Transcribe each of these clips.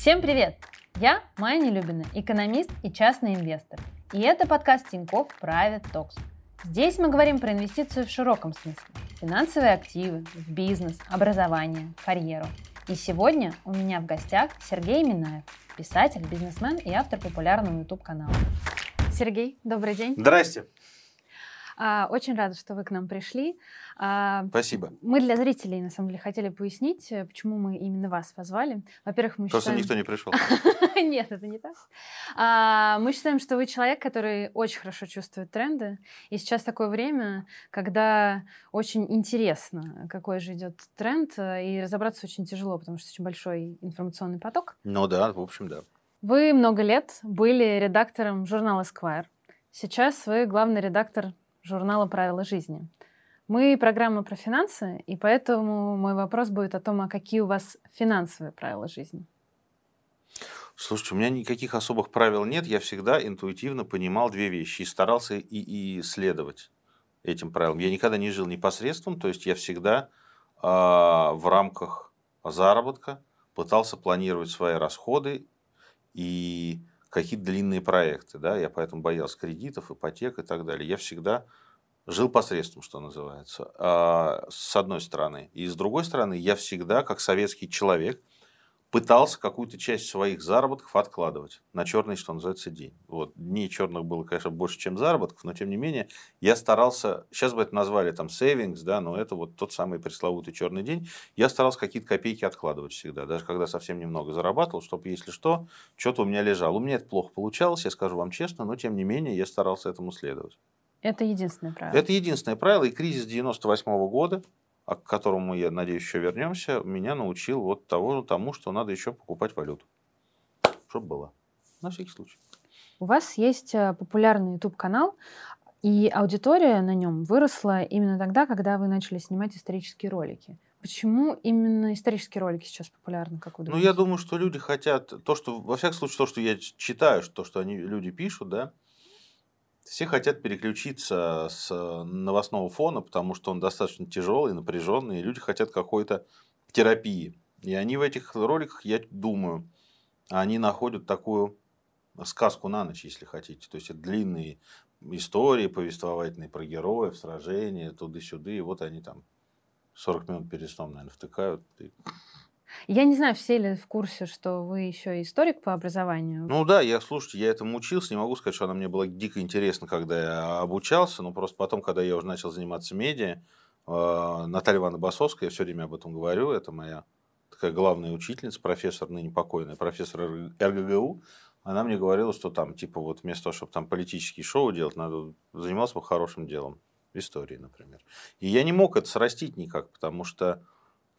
Всем привет! Я Майя Нелюбина, экономист и частный инвестор. И это подкаст Тинькофф Private Talks. Здесь мы говорим про инвестиции в широком смысле. Финансовые активы, в бизнес, образование, карьеру. И сегодня у меня в гостях Сергей Минаев, писатель, бизнесмен и автор популярного YouTube-канала. Сергей, добрый день. Здрасте. А, очень рада, что вы к нам пришли. А, Спасибо. Мы для зрителей, на самом деле, хотели пояснить, э, почему мы именно вас позвали. Во-первых, мы Просто считаем... никто не пришел. Нет, это не так. А, мы считаем, что вы человек, который очень хорошо чувствует тренды. И сейчас такое время, когда очень интересно, какой же идет тренд, э, и разобраться очень тяжело, потому что очень большой информационный поток. Ну да, в общем, да. Вы много лет были редактором журнала Esquire. Сейчас вы главный редактор журнала «Правила жизни». Мы программа про финансы, и поэтому мой вопрос будет о том, а какие у вас финансовые правила жизни? Слушайте, у меня никаких особых правил нет. Я всегда интуитивно понимал две вещи и старался и, и следовать этим правилам. Я никогда не жил непосредством, то есть я всегда э, в рамках заработка пытался планировать свои расходы и какие-то длинные проекты. Да? Я поэтому боялся кредитов, ипотек и так далее. Я всегда жил посредством, что называется, а, с одной стороны. И с другой стороны, я всегда, как советский человек, пытался какую-то часть своих заработков откладывать на черный, что называется, день. Вот. Дней черных было, конечно, больше, чем заработков, но тем не менее я старался, сейчас бы это назвали там savings, да, но это вот тот самый пресловутый черный день, я старался какие-то копейки откладывать всегда, даже когда совсем немного зарабатывал, чтобы, если что, что-то у меня лежало. У меня это плохо получалось, я скажу вам честно, но тем не менее я старался этому следовать. Это единственное правило. Это единственное правило, и кризис 98 -го года, а к которому, я надеюсь, еще вернемся, меня научил вот того, тому, что надо еще покупать валюту. Чтобы было. На всякий случай. У вас есть э, популярный YouTube-канал, и аудитория на нем выросла именно тогда, когда вы начали снимать исторические ролики. Почему именно исторические ролики сейчас популярны, как вы думаете? Ну, я думаю, что люди хотят, то, что, во всяком случае, то, что я читаю, то, что они, люди пишут, да, все хотят переключиться с новостного фона, потому что он достаточно тяжелый, напряженный, и люди хотят какой-то терапии. И они в этих роликах, я думаю, они находят такую сказку на ночь, если хотите. То есть это длинные истории повествовательные про героев, сражения, туды-сюды. И вот они там 40 минут перед сном, наверное, втыкают. И я не знаю, все ли в курсе, что вы еще историк по образованию. Ну да, я, слушайте, я этому учился, не могу сказать, что она мне была дико интересна, когда я обучался, но просто потом, когда я уже начал заниматься медиа, э, Наталья Ивановна Басовская, я все время об этом говорю, это моя такая главная учительница, профессор, ныне покойная, профессор РГГУ, она мне говорила, что там, типа, вот вместо того, чтобы там политические шоу делать, надо заниматься бы хорошим делом, в истории, например. И я не мог это срастить никак, потому что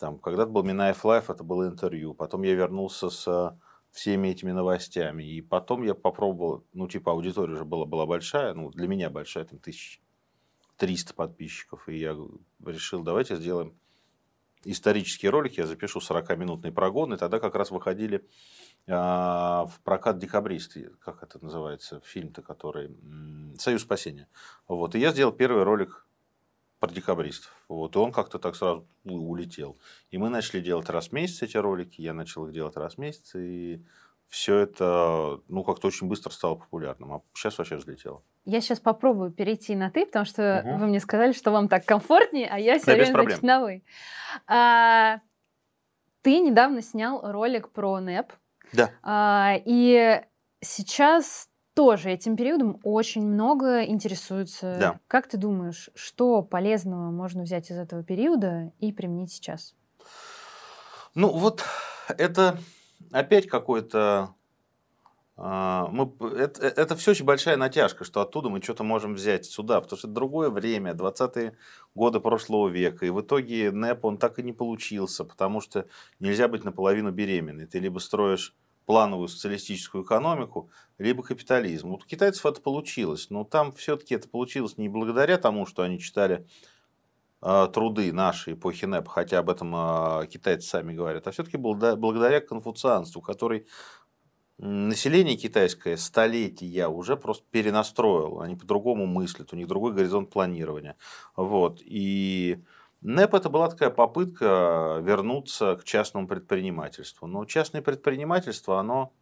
там, когда-то был Минаев Live, это было интервью. Потом я вернулся с э, всеми этими новостями. И потом я попробовал, ну, типа, аудитория уже была, была большая, ну, для меня большая, там, тысяч триста подписчиков. И я решил, давайте сделаем исторические ролики, я запишу 40-минутный прогон, и тогда как раз выходили а, в прокат декабристы, как это называется, фильм-то, который «Союз спасения». Вот, и я сделал первый ролик про декабристов. Вот, и он как-то так сразу улетел. И мы начали делать раз в месяц эти ролики, я начал их делать раз в месяц, и все это, ну, как-то очень быстро стало популярным. А сейчас вообще взлетело. Я сейчас попробую перейти на ты, потому что угу. вы мне сказали, что вам так комфортнее, а я все да, время значит, на вы. А, ты недавно снял ролик про НЭП. Да. А, и сейчас тоже этим периодом очень много интересуются. Да. Как ты думаешь, что полезного можно взять из этого периода и применить сейчас? Ну вот это опять какой-то а, мы, это, это все очень большая натяжка, что оттуда мы что-то можем взять сюда, потому что это другое время, 20-е годы прошлого века, и в итоге НЭП он так и не получился, потому что нельзя быть наполовину беременной. Ты либо строишь плановую социалистическую экономику, либо капитализм. Вот у китайцев это получилось, но там все-таки это получилось не благодаря тому, что они читали э, труды нашей эпохи НЭП, хотя об этом э, китайцы сами говорят, а все-таки благодаря конфуцианству, который население китайское столетия уже просто перенастроил, они по-другому мыслят, у них другой горизонт планирования. Вот. И НЭП это была такая попытка вернуться к частному предпринимательству. Но частное предпринимательство, оно,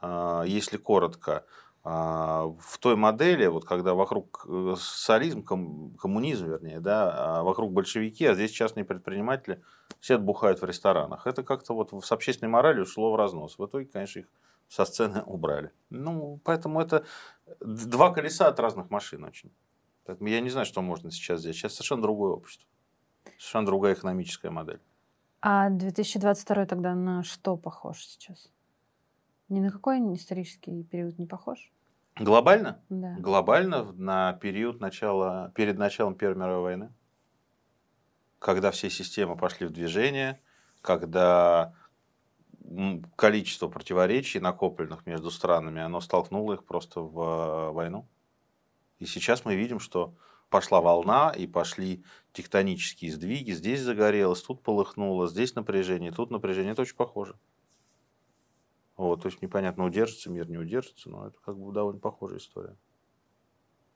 а, если коротко, а, в той модели, вот когда вокруг э, социализм, коммунизм, вернее, да, а вокруг большевики, а здесь частные предприниматели все отбухают в ресторанах. Это как-то вот с общественной моралью шло в разнос. В итоге, конечно, их со сцены убрали. Ну, поэтому это два колеса от разных машин очень. Поэтому я не знаю, что можно сейчас сделать. Сейчас совершенно другое общество. Совершенно другая экономическая модель. А 2022 тогда на что похож сейчас? Ни на какой исторический период не похож? Глобально? Да. Глобально на период начала, перед началом Первой мировой войны. Когда все системы пошли в движение, когда количество противоречий, накопленных между странами, оно столкнуло их просто в э, войну. И сейчас мы видим, что пошла волна, и пошли тектонические сдвиги. Здесь загорелось, тут полыхнуло, здесь напряжение, тут напряжение. Это очень похоже. Вот, то есть непонятно, удержится мир, не удержится, но это как бы довольно похожая история.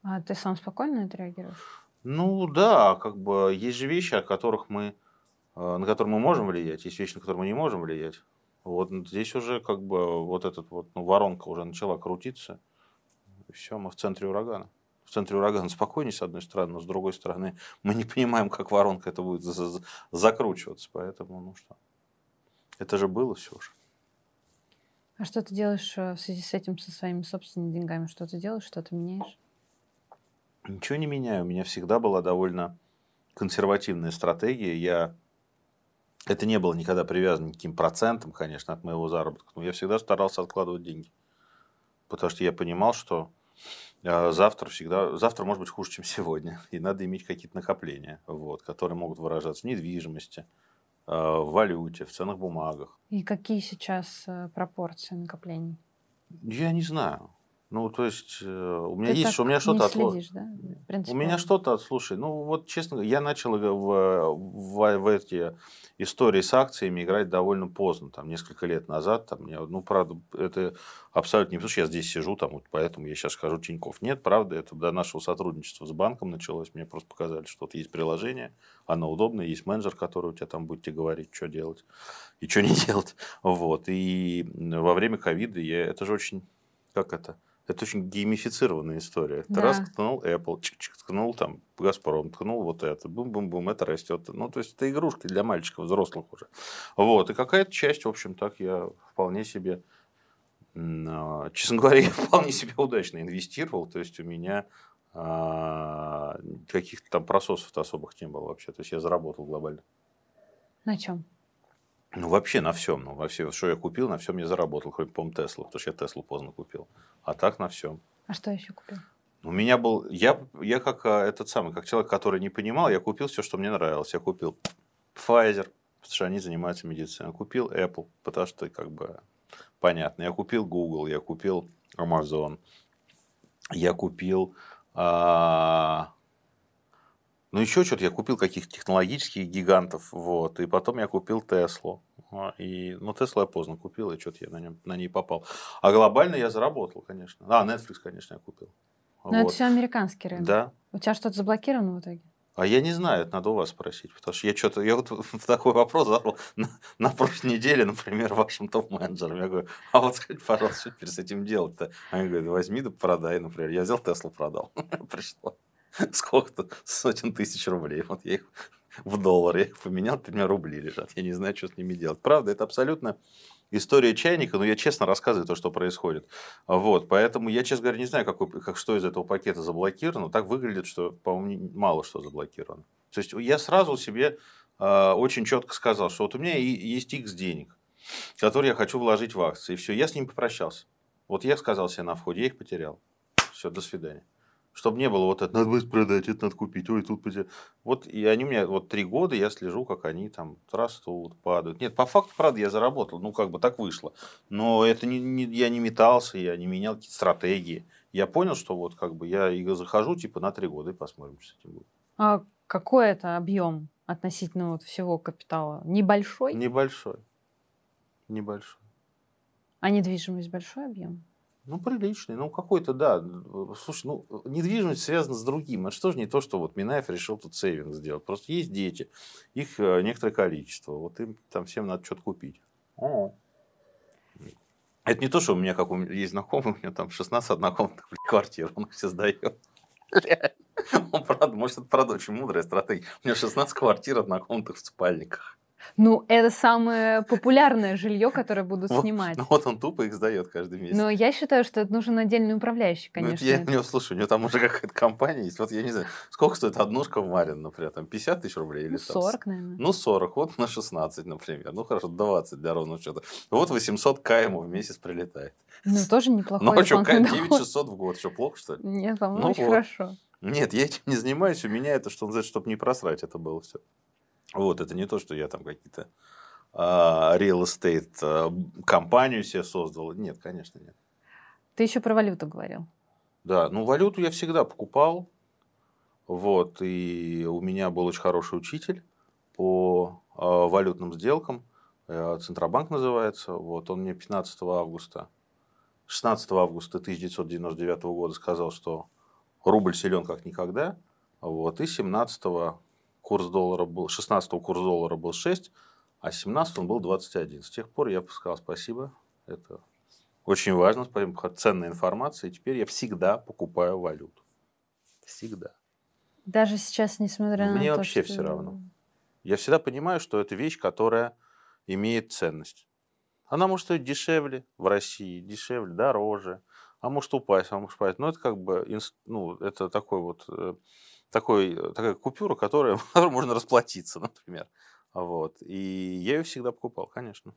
А ты сам спокойно отреагируешь? Ну да, как бы есть же вещи, о которых мы, э, на которые мы можем влиять, есть вещи, на которые мы не можем влиять. Вот здесь уже как бы вот этот вот ну, воронка уже начала крутиться, и все, мы в центре урагана в центре урагана спокойнее, с одной стороны, но с другой стороны, мы не понимаем, как воронка это будет закручиваться. Поэтому, ну что, это же было все уже. А что ты делаешь э, в связи с этим, со своими собственными деньгами? Что ты делаешь, что ты меняешь? Ничего не меняю. У меня всегда была довольно консервативная стратегия. Я... Это не было никогда привязано к каким процентам, конечно, от моего заработка, но я всегда старался откладывать деньги. Потому что я понимал, что завтра всегда, завтра может быть хуже, чем сегодня. И надо иметь какие-то накопления, вот, которые могут выражаться в недвижимости, а, в валюте, в ценных бумагах. И какие сейчас э, пропорции накоплений? Я не знаю. Ну, то есть, э, у меня Ты есть, у меня что-то от... Да? У меня что-то, слушай, ну, вот, честно говоря, я начал в, в, в эти истории с акциями играть довольно поздно, там, несколько лет назад, там, мне, ну, правда, это абсолютно не потому, что я здесь сижу, там, вот поэтому я сейчас скажу Тиньков. Нет, правда, это до нашего сотрудничества с банком началось, мне просто показали, что вот есть приложение, оно удобное, есть менеджер, который у тебя там будет тебе говорить, что делать и что не делать, вот, и во время ковида я, это же очень, как это, это очень геймифицированная история. Да. Ты раз ткнул Apple, чик-чик, ткнул там Газпром, ткнул вот это, бум-бум-бум, это растет. Ну, то есть, это игрушки для мальчиков, взрослых уже. Вот, и какая-то часть, в общем, так я вполне себе, а, честно говоря, я вполне себе удачно инвестировал. То есть, у меня а, каких-то там прососов особых не было вообще. То есть, я заработал глобально. На чем? Ну, вообще на всем. Ну, во все, что я купил, на всем я заработал, кроме, по-моему, Теслу, потому что я Теслу поздно купил. А так на всем. А что еще купил? У меня был, я, я как а, этот самый, как человек, который не понимал, я купил все, что мне нравилось. Я купил Pfizer, потому что они занимаются медициной. Я купил Apple, потому что как бы понятно. Я купил Google, я купил Amazon, я купил а, ну, еще что-то я купил каких-то технологических гигантов, вот, и потом я купил Теслу. А, и, ну, Теслу я поздно купил, и что-то я на, нем, на ней попал. А глобально я заработал, конечно. А, Netflix, конечно, я купил. Но вот. это все американский рынок. Да. У тебя что-то заблокировано в итоге? А я не знаю, это надо у вас спросить, потому что я что-то, я вот такой вопрос задал на, на прошлой неделе, например, вашим топ-менеджерам. Я говорю, а вот скажите, пожалуйста, что теперь с этим делать-то? Они говорят, возьми да продай, например. Я взял Теслу, продал. Пришло. сколько-то сотен тысяч рублей. Вот я их в доллар, я их поменял, у меня рубли лежат. Я не знаю, что с ними делать. Правда, это абсолютно история чайника, но я честно рассказываю то, что происходит. Вот, поэтому я, честно говоря, не знаю, какой, как, что из этого пакета заблокировано. Так выглядит, что, по-моему, мало что заблокировано. То есть я сразу себе э, очень четко сказал, что вот у меня есть X денег, которые я хочу вложить в акции. И все, я с ними попрощался. Вот я сказал себе на входе, я их потерял. Все, до свидания. Чтобы не было вот это, надо будет продать, это надо купить, ой, тут потерял. Вот и они у меня, вот три года я слежу, как они там растут, падают. Нет, по факту, правда, я заработал, ну, как бы так вышло. Но это не, не, я не метался, я не менял какие-то стратегии. Я понял, что вот как бы я и захожу типа на три года и посмотрим, что с этим будет. А какой это объем относительно вот всего капитала? Небольшой? Небольшой. Небольшой. А недвижимость большой объем? Ну, приличный. Ну, какой-то, да. Слушай, ну, недвижимость связана с другим. Это что же не то, что вот Минаев решил тут сейвинг сделать. Просто есть дети, их э, некоторое количество. Вот им там всем надо что-то купить. О. Это не то, что у меня, как у меня есть знакомый, у него там 16 однокомнатных квартир, он их все сдает. Он, правда, может, это, правда, очень мудрая стратегия. У него 16 квартир однокомнатных в спальниках. Ну, это самое популярное жилье, которое будут Вот, снимать. ну, вот он тупо их сдает каждый месяц. Но я считаю, что это нужен отдельный управляющий, Ну, конечно. я у него слушаю, у него там уже какая-то компания есть. Вот я не знаю, сколько стоит однушка в Марин, например, там 50 тысяч рублей или Ну, там 40, наверное. Ну, 40, вот на 16, например. Ну, хорошо, 20 для ровного счета. Вот 800 к ему в месяц прилетает. Ну, тоже неплохой Ну, а что, рекламный 9 доход. 600 в год, что, плохо, что ли? Нет, по-моему, Ну очень вот. хорошо. Нет, я этим не занимаюсь, у меня это, что называется, чтобы не просрать, это было все. Вот, это не то, что я там какие-то а, real estate а, компанию себе создал. Нет, конечно, нет. Ты еще про валюту говорил. Да, ну валюту я всегда покупал. Вот, и у меня был очень хороший учитель по э, валютным сделкам. Э, Центробанк называется. Вот, он мне 15 августа, 16 августа 1999 года сказал, что рубль силен как никогда. Вот, и 17 курс доллара был, 16 курс доллара был 6, а 17 он был 21. С тех пор я сказал спасибо. Это очень важно, ценная информация. И теперь я всегда покупаю валюту. Всегда. Даже сейчас, несмотря на Мне то, вообще что- всё равно. Я всегда понимаю, что это вещь, которая имеет ценность. Она может стоить дешевле в России, дешевле, дороже, а может упасть, а может упасть. Но это как бы ну, это такой вот э, такой, э, такая купюра, которая, можно расплатиться, например. Вот. И я ее всегда покупал, конечно.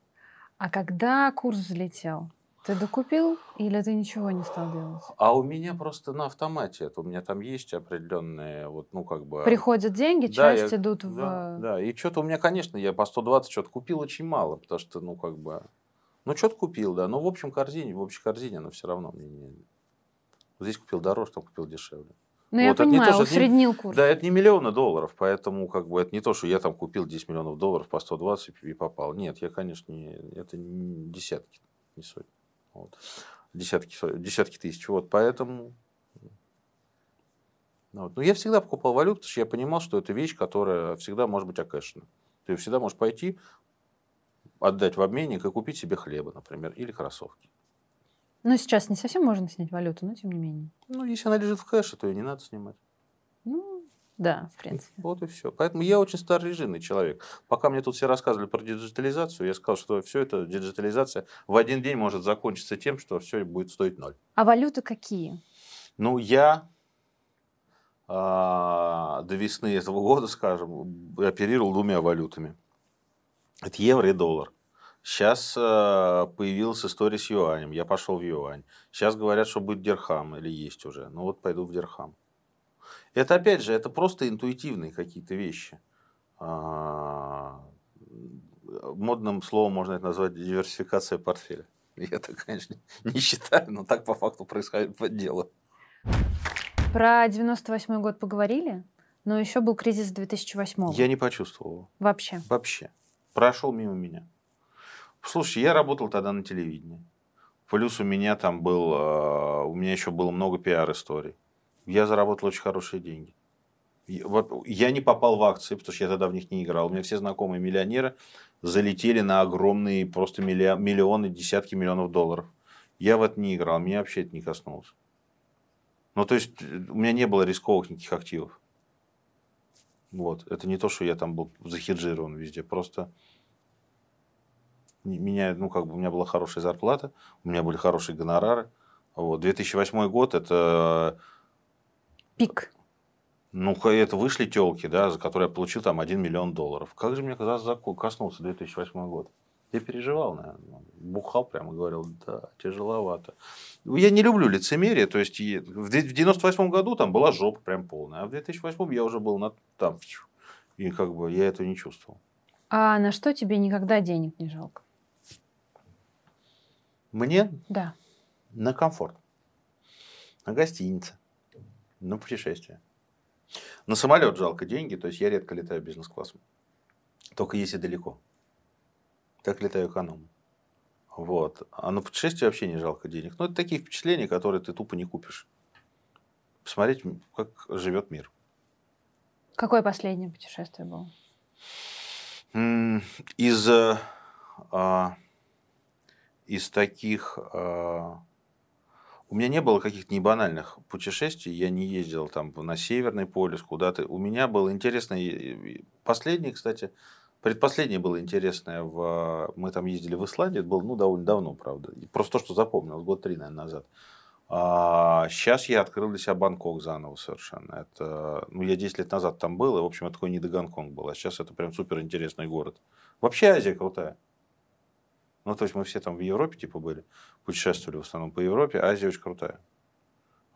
А когда курс взлетел, ты докупил или ты ничего не стал делать? А у меня просто на автомате это. У меня там есть определенные, вот, ну, как бы... Приходят деньги, Да, часть я- идут в... Да, да. и что-то у меня, конечно, я по 120 что-то купил очень мало, потому что, ну, как бы... Ну, что-то купил, да, но в общем корзине, в общей корзине оно все равно мне не... Здесь купил дороже, там купил дешевле. Ну, я Вот, это не то, понимаю, что это не- усреднил курс. Да, это не миллионы долларов, поэтому как бы это не то, что я там купил 10 миллионов долларов по 120 и попал. Нет, я, конечно, не, это не десятки, не сотни. Вот. Десятки, десятки тысяч. Вот, поэтому... ну Вот. Но я всегда покупал валюту, потому что я понимал, что это вещь, которая всегда может быть окэшена. Ты всегда можешь пойти, отдать в обменник и купить себе хлеба, например, или кроссовки. Ну, сейчас не совсем можно снять валюту, но тем не менее. Ну, если она лежит в кэше, то ее не надо снимать. Ну, да, в принципе. Вот и все. Поэтому я очень старорежимный человек. Пока мне тут все рассказывали про диджитализацию, я сказал, что все это диджитализация в один день может закончиться тем, что все будет стоить ноль. А валюты какие? Ну, я а, до весны этого года, скажем, оперировал двумя валютами. Это евро и доллар. Сейчас появилась история с юанем. Я пошел в юань. Сейчас говорят, что будет дирхам или есть уже. Ну вот пойду в дирхам. Это опять же, это просто интуитивные какие-то вещи. А, Модным словом можно это назвать диверсификация портфеля. Я это, конечно, не считаю, но так по факту происходит дело. Про 98 год поговорили, но еще был кризис 2008 Я не почувствовал его. Вообще. Вообще. Прошел мимо меня. Слушай, я работал тогда на телевидении. Плюс у меня там был, э, у меня еще было много пиар-историй. Я заработал очень хорошие деньги. Я не попал в акции, потому что я тогда в них не играл. У меня все знакомые миллионеры залетели на огромные просто миллионы, десятки миллионов долларов. Я в это не играл, меня вообще это не коснулось. Ну, то есть, э, у меня не было рисковых никаких активов. Вот. Это не то, что я там был захеджирован везде. Просто меня, ну, как бы у меня была хорошая зарплата, у меня были хорошие гонорары. Вот. 2008 год это, Пик. ну, это вышли телки, да, за которые я получил там 1 миллион долларов. Как же мне заку- коснулся 2008 год? Я переживал, наверное. Бухал прямо, говорил, да, тяжеловато. Я не люблю лицемерие. То есть, в де- в 98 году там была жопа прям полная. А в 2008 я уже был на, там. И как бы я этого не чувствовал. А на что тебе никогда денег не жалко? Мне Да. на комфорт. На гостинице. На путешествие. На самолет жалко деньги. То есть, я редко летаю бизнес-классом. Только если далеко. Так летаю экономно. Вот. А на путешествие вообще не жалко денег. Но это такие впечатления, которые ты тупо не купишь. Посмотреть, как живет мир. Какое последнее путешествие было? Из, э, а, из таких... А, у меня не было каких-то небанальных путешествий, я не ездил там на Северный полюс куда-то. У меня было интересное... Последний, кстати, предпоследнее было интересное. В... Мы там ездили в Исландию, это было ну, довольно давно, правда. Просто то, что запомнил, год три, наверное, назад. А сейчас я открыл для себя Бангкок заново совершенно. Это, ну, я 10 лет назад там был, и, в общем, это такой не до Гонконг был. А сейчас это прям супер интересный город. Вообще Азия крутая. Ну, то есть мы все там в Европе типа были, путешествовали в основном по Европе, Азия очень крутая.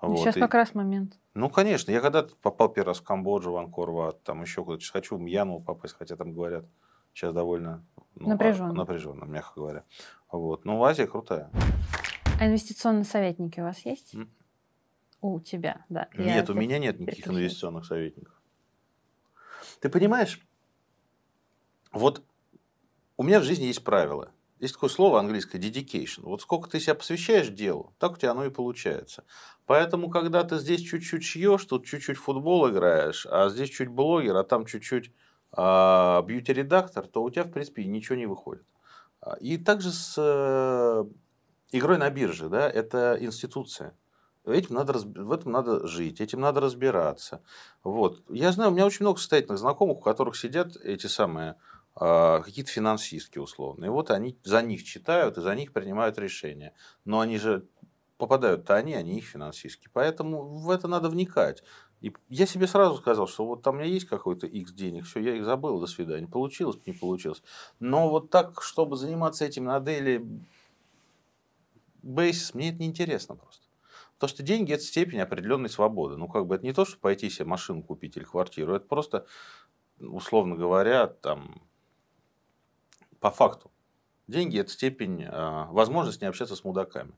Вот. Сейчас и... как раз момент. Ну, конечно. Я когда-то попал первый раз в Камбоджу, в Анкор-Ват, там еще куда-то. Сейчас хочу в Мьянму попасть, хотя там говорят, сейчас довольно ну, напряженно. напряженно, мягко говоря. Вот. Но Азия крутая. А инвестиционные советники у вас есть? Mm. У тебя, да. Нет, Я у меня нет никаких инвестиционных советников. Ты понимаешь, вот у меня в жизни есть правила. Есть такое слово английское dedication. Вот сколько ты себя посвящаешь делу, так у тебя оно и получается. Поэтому, когда ты здесь чуть-чуть шьешь, тут чуть-чуть футбол играешь, а здесь чуть блогер, а там чуть-чуть а, бьюти-редактор, то у тебя, в принципе, ничего не выходит. А, и также с э, игрой на бирже, да, это институция. Этим надо, в этом надо жить, этим надо разбираться. Вот. Я знаю, у меня очень много состоятельных знакомых, у которых сидят эти самые какие-то финансистки условно. И вот они за них читают и за них принимают решения. Но они же попадают-то они, а не их финансистки. Поэтому в это надо вникать. И я себе сразу сказал, что вот там у меня есть какой-то X денег, все, я их забыл, до свидания. Получилось, не получилось. Но вот так, чтобы заниматься этим на деле, бейсис, мне это неинтересно просто. То, что деньги – это степень определенной свободы. Ну, как бы это не то, что пойти себе машину купить или квартиру. Это просто, условно говоря, там, по факту. Деньги – это степень, э, возможность не общаться с мудаками.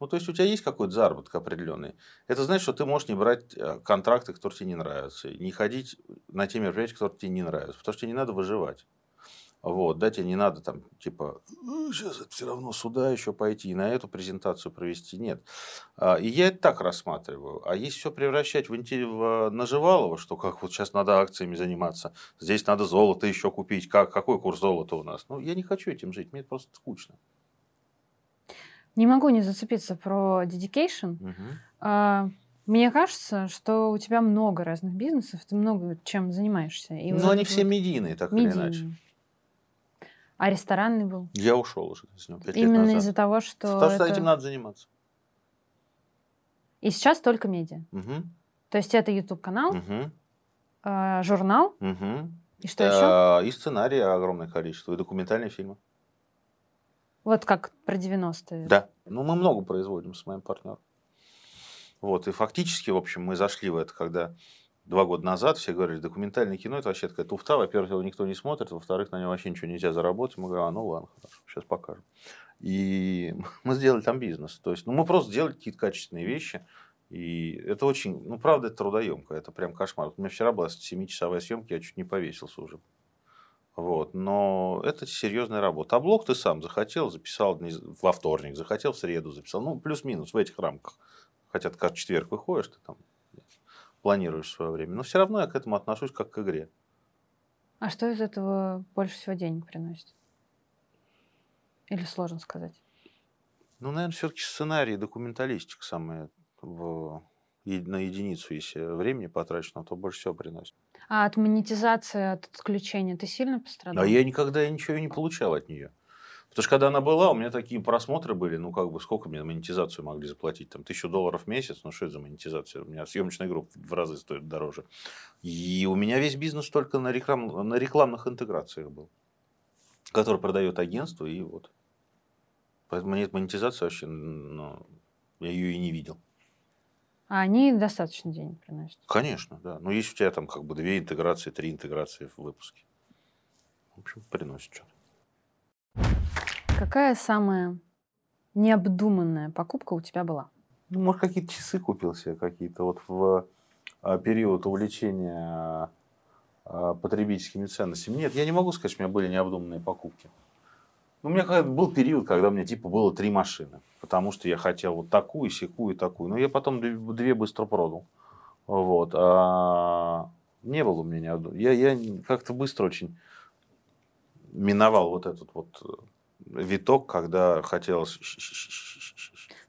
Ну, то есть, у тебя есть какой-то заработок определенный. Это значит, что ты можешь не брать э, контракты, которые тебе не нравятся, не ходить на те мероприятия, которые тебе не нравятся, потому что тебе не надо выживать. Вот, да, тебе не надо там, типа, сейчас это все равно сюда еще пойти, и на эту презентацию провести. Нет. А, и я это так рассматриваю. А если все превращать в, в наживалово, что как вот сейчас надо акциями заниматься, здесь надо золото еще купить, как, какой курс золота у нас? Ну, я не хочу этим жить, мне это просто скучно. Не могу не зацепиться про dedication. Угу. А, мне кажется, что у тебя много разных бизнесов, ты много чем занимаешься. И Но вот они вот все медийные, так медийные. или иначе. А ресторанный был? Я ушел уже с него Именно из-за того, что... Потому это... что этим надо заниматься. И сейчас только медиа. Угу. То есть это YouTube канал, угу. э, журнал. Угу. И что еще? И сценарии огромное количество, и документальные фильмы. Вот как про 90-е. Да. Ну, мы много производим с моим партнером. Вот, и фактически, в общем, мы зашли в это, когда два года назад все говорили, документальное кино это вообще такая туфта. Во-первых, его никто не смотрит, во-вторых, на него вообще ничего нельзя заработать. Мы говорим, а ну ладно, хорошо, сейчас покажем. И мы сделали там бизнес. То есть, ну, мы просто сделали какие-то качественные вещи. И это очень, ну, правда, это трудоемко, это прям кошмар. У меня вчера была 7-часовая съемка, я чуть не повесился уже. Вот. Но это серьезная работа. А блог ты сам захотел, записал во вторник, захотел в среду, записал. Ну, плюс-минус в этих рамках. Хотя ты каждый четверг выходишь, ты там планируешь свое время. Но все равно я к этому отношусь как к игре. А что из этого больше всего денег приносит? Или сложно сказать? Ну, наверное, все-таки сценарий, документалистика самая в, на единицу, если времени потрачено, то больше всего приносит. А от монетизации, от отключения ты сильно пострадал? А я никогда ничего не получал от нее. Потому что когда она была, у меня такие просмотры были, ну как бы сколько мне монетизацию могли заплатить, там тысячу долларов в месяц, ну что это за монетизация? У меня съемочная группа в разы стоит дороже. И у меня весь бизнес только на, реклам, на рекламных интеграциях был, который продает агентство, и вот. Поэтому нет монетизации вообще, ну, я ее и не видел. А они достаточно денег приносят? Конечно, да. Но есть у тебя там как бы две интеграции, три интеграции в выпуске. В общем, приносит что-то. Какая самая необдуманная покупка у тебя была? Ну, может, какие-то часы купил себе какие-то вот в а, период увлечения а, потребительскими ценностями. Нет, я не могу сказать, что у меня были необдуманные покупки. Ну, у меня был период, когда у меня типа было три машины, потому что я хотел вот такую, секую, такую. Но я потом две, две быстро продал. Вот. А не было у меня ни одной. Я, я как-то быстро очень миновал вот этот вот э, виток, когда хотелось...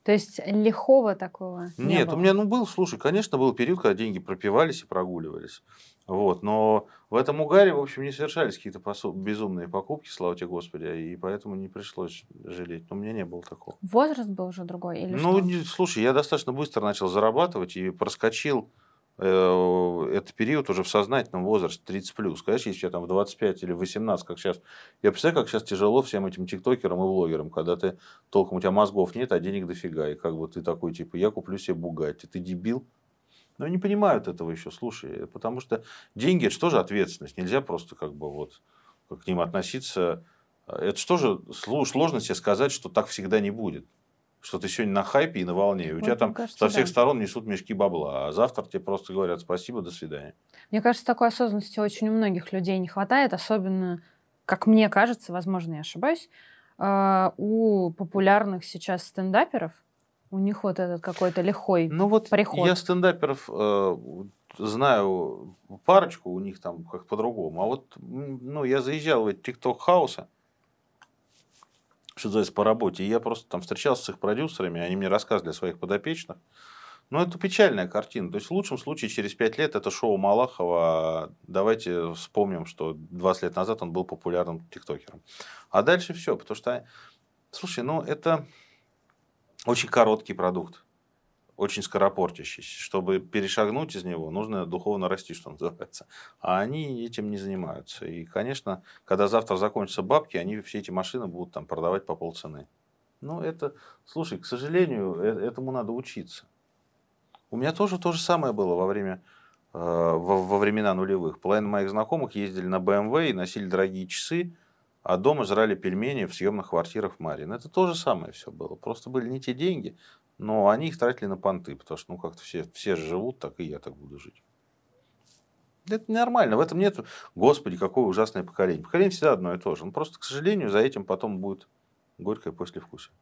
То есть лихого такого не Нет, было. у меня ну, был, слушай, конечно, был период, когда деньги пропивались и прогуливались. Вот, но в этом угаре, в общем, не совершались какие-то посу- безумные покупки, слава тебе Господи, и поэтому не пришлось жалеть. Но у меня не было такого. Возраст был уже другой или Ну, что? слушай, я достаточно быстро начал зарабатывать и проскочил этот период уже в сознательном возрасте 30 плюс. Конечно, если я там в 25 или 18, как сейчас. Я представляю, как сейчас тяжело всем этим тиктокерам и блогерам, когда ты толком у тебя мозгов нет, а денег дофига. И как бы ты такой, типа, я куплю себе Бугатти. Ты дебил? Но они не понимают этого еще, слушай. Потому что деньги это же ответственность? Нельзя просто как бы вот к ним относиться. Это что же сложно себе сказать, что так всегда не будет что ты сегодня на хайпе и на волне. И у тебя там кажется, со всех да. сторон несут мешки бабла, а завтра тебе просто говорят спасибо, до свидания. Мне кажется, такой осознанности очень у многих людей не хватает, особенно, как мне кажется, возможно, я ошибаюсь, а, у популярных сейчас стендаперов, у них вот этот какой-то лихой ну вот приход. Я стендаперов э, знаю парочку, у них там как по-другому. А вот ну, я заезжал в эти тикток-хаусы, что называется, по работе. И я просто там встречался с их продюсерами, они мне рассказывали о своих подопечных. Но это печальная картина. То есть в лучшем случае через пять лет это шоу Малахова. Давайте вспомним, что 20 лет назад он был популярным тиктокером. А дальше все, потому что, слушай, ну это очень короткий продукт очень скоропортящийся. Чтобы перешагнуть из него, нужно духовно расти, что называется. А они этим не занимаются. И, конечно, когда завтра закончатся бабки, они все эти машины будут там продавать по полцены. Ну, это, слушай, к сожалению, э, этому надо учиться. У меня тоже то же самое было во время э, во, во времена нулевых. Половина моих знакомых ездили на BMW и носили дорогие часы, а дома жрали пельмени в съемных квартирах в Марин. Это то же самое все было. Просто были не те деньги, но они их тратили на понты, потому что, ну, как-то все, все живут, так и я так буду жить. Это нормально, в этом нет, господи, какое ужасное поколение. Поколение всегда одно и то же. Но просто, к сожалению, за этим потом будет горькое послевкусие.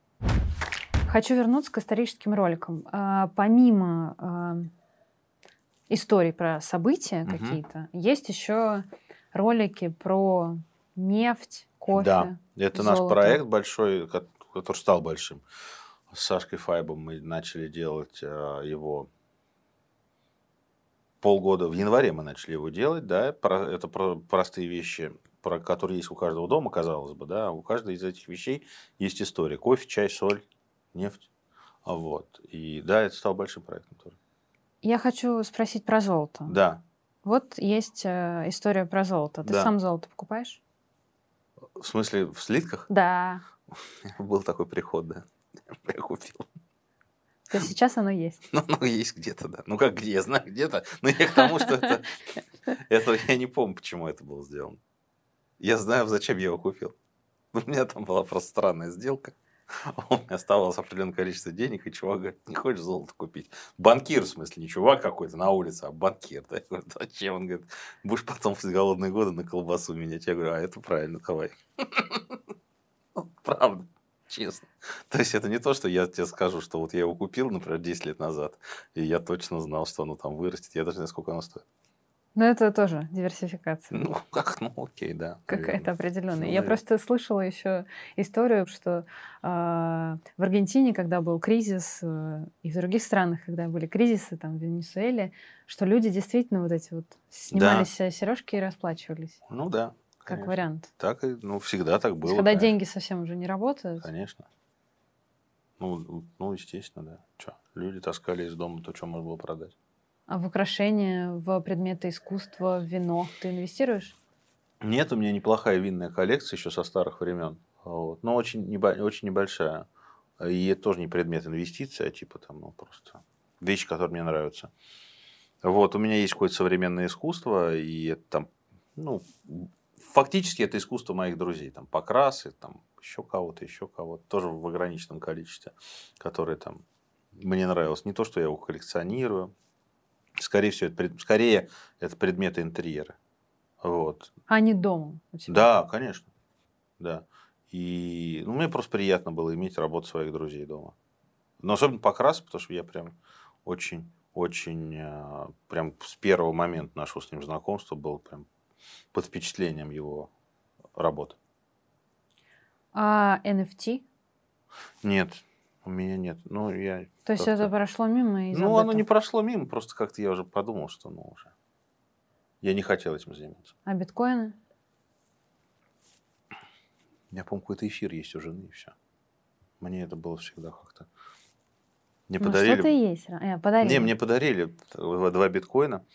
Хочу вернуться к историческим роликам. А, помимо а, историй про события угу. какие-то, есть еще ролики про нефть, кофе. Да, это золото. наш проект большой, который стал большим с Сашкой Файбом мы начали делать э, его полгода, в январе мы начали его делать, да, это простые вещи, про которые есть у каждого дома, казалось бы, да, у каждой из этих вещей есть история. Кофе, чай, соль, нефть. Вот. И да, это стал большим проектом тоже. Я хочу спросить про золото. Да. Вот есть э, история про золото. Ты да. сам золото покупаешь? В смысле, в слитках? Да. Был такой приход, да. я купил. То сейчас оно есть? Ну, ну, есть где-то, да. Ну, как где? Я знаю где-то. Но я к тому, что это... Это я не помню, почему это было сделано. Я знаю, зачем я его купил. У меня там была просто странная сделка. У меня оставалось определенное количество денег, и чувак говорит, не хочешь золото купить? Банкир, в смысле, не чувак какой-то на улице, а банкир. Да? Я говорю, зачем? Он говорит, будешь потом в голодные годы на колбасу менять. Я говорю, а это правильно, давай. Правда честно. То есть это не то, что я тебе скажу, что вот я его купил, например, 10 лет назад, и я точно знал, что оно там вырастет. Я даже не знаю, сколько оно стоит. Ну, это тоже диверсификация. Ну, как, ну, окей, да. Какая-то определенная. Ну, я да. просто слышала еще историю, что э, в Аргентине, когда был кризис, э, и в других странах, когда были кризисы, там, в Венесуэле, что люди действительно вот эти вот снимали да. себе сережки и расплачивались. Ну да. Как Конечно. вариант. Так и, ну, всегда так было. когда конечно. деньги совсем уже не работают. Конечно. Ну, ну, естественно, да. Что, люди таскали из дома то, что можно было продать. А в украшения, в предметы искусства, в вино ты инвестируешь? Нет, у меня неплохая винная коллекция еще со старых времен. Вот. Но очень, небо, очень небольшая. И это тоже не предмет инвестиции, а типа там, ну, просто вещи, которые мне нравятся. Вот, у меня есть какое-то современное искусство, и это там, ну, фактически это искусство моих друзей. Там покрасы, там еще кого-то, еще кого-то. Тоже в ограниченном количестве, которые там мне нравилось. Не то, что я его коллекционирую. Скорее всего, это, скорее это предметы интерьера. Вот. А не дома у тебя? Да, конечно. Да. И ну, мне просто приятно было иметь работу своих друзей дома. Но особенно Покрас, потому что я прям очень, очень, э, прям с первого момента нашего с ним знакомства был прям под впечатлением его работы. А NFT? Нет, у меня нет. Ну, я То есть это прошло мимо? И ну, оно не прошло мимо, просто как-то я уже подумал, что ну уже. Я не хотел этим заниматься. А биткоины? У меня, по-моему, какой-то эфир есть у жены, и все. Мне это было всегда как-то... Мне ну, подарили... что-то есть. А, подарили. Не, мне подарили два биткоина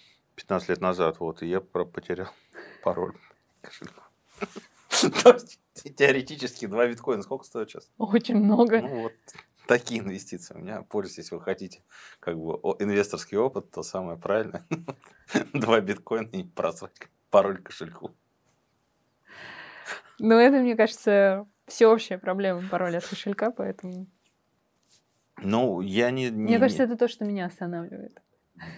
15 лет назад, вот, и я потерял пароль кошелька. Теоретически два биткоина сколько стоит сейчас? Очень много. Ну, вот такие инвестиции. У меня пользуйтесь, если вы хотите как бы инвесторский опыт, то самое правильное. Два биткоина и просрать пароль кошельку. Ну, это, мне кажется, всеобщая проблема пароля от кошелька, поэтому... Ну, я не... Мне кажется, это то, что меня останавливает.